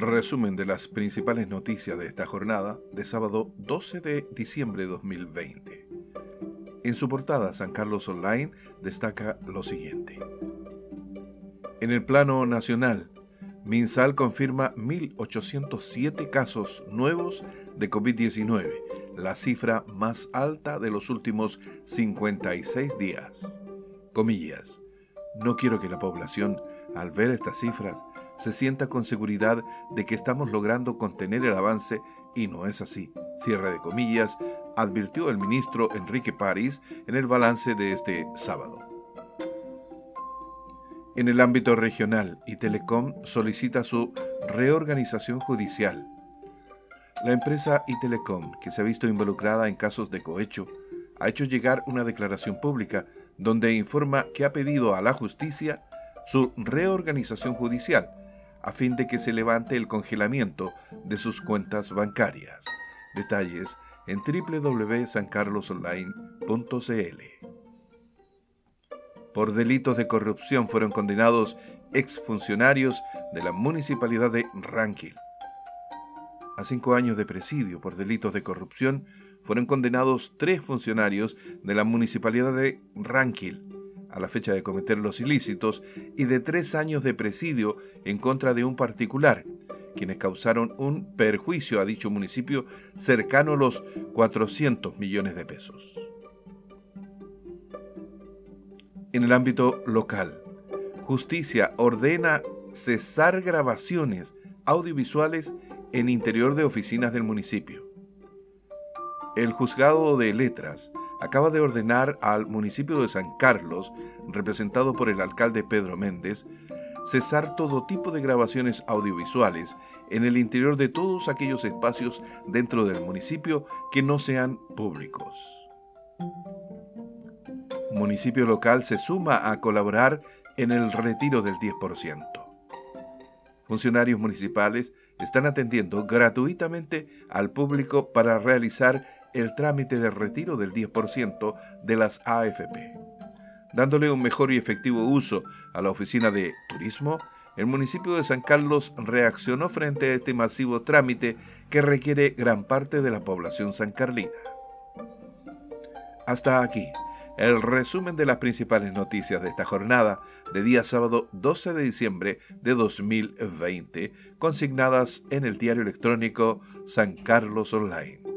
Resumen de las principales noticias de esta jornada de sábado 12 de diciembre de 2020. En su portada, San Carlos Online destaca lo siguiente. En el plano nacional, Minsal confirma 1.807 casos nuevos de COVID-19, la cifra más alta de los últimos 56 días. Comillas, no quiero que la población, al ver estas cifras, se sienta con seguridad de que estamos logrando contener el avance y no es así. Cierre de comillas, advirtió el ministro Enrique París en el balance de este sábado. En el ámbito regional, y Telecom solicita su reorganización judicial. La empresa Itelecom, que se ha visto involucrada en casos de cohecho, ha hecho llegar una declaración pública donde informa que ha pedido a la justicia su reorganización judicial a fin de que se levante el congelamiento de sus cuentas bancarias. Detalles en www.sancarlosonline.cl. Por delitos de corrupción fueron condenados exfuncionarios de la municipalidad de Ranquil. A cinco años de presidio por delitos de corrupción fueron condenados tres funcionarios de la municipalidad de Ranquil a la fecha de cometer los ilícitos y de tres años de presidio en contra de un particular, quienes causaron un perjuicio a dicho municipio cercano a los 400 millones de pesos. En el ámbito local, justicia ordena cesar grabaciones audiovisuales en interior de oficinas del municipio. El juzgado de letras acaba de ordenar al municipio de San Carlos, representado por el alcalde Pedro Méndez, cesar todo tipo de grabaciones audiovisuales en el interior de todos aquellos espacios dentro del municipio que no sean públicos. Municipio local se suma a colaborar en el retiro del 10%. Funcionarios municipales están atendiendo gratuitamente al público para realizar el trámite de retiro del 10% de las AFP. Dándole un mejor y efectivo uso a la oficina de turismo, el municipio de San Carlos reaccionó frente a este masivo trámite que requiere gran parte de la población sancarlina. Hasta aquí el resumen de las principales noticias de esta jornada de día sábado 12 de diciembre de 2020, consignadas en el diario electrónico San Carlos Online.